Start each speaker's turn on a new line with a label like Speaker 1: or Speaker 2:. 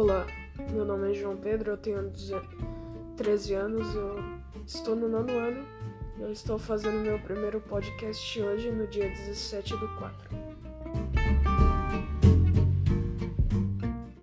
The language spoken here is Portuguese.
Speaker 1: Olá, meu nome é João Pedro, eu tenho 13 anos, eu estou no nono ano eu estou fazendo meu primeiro podcast hoje, no dia 17 do 4.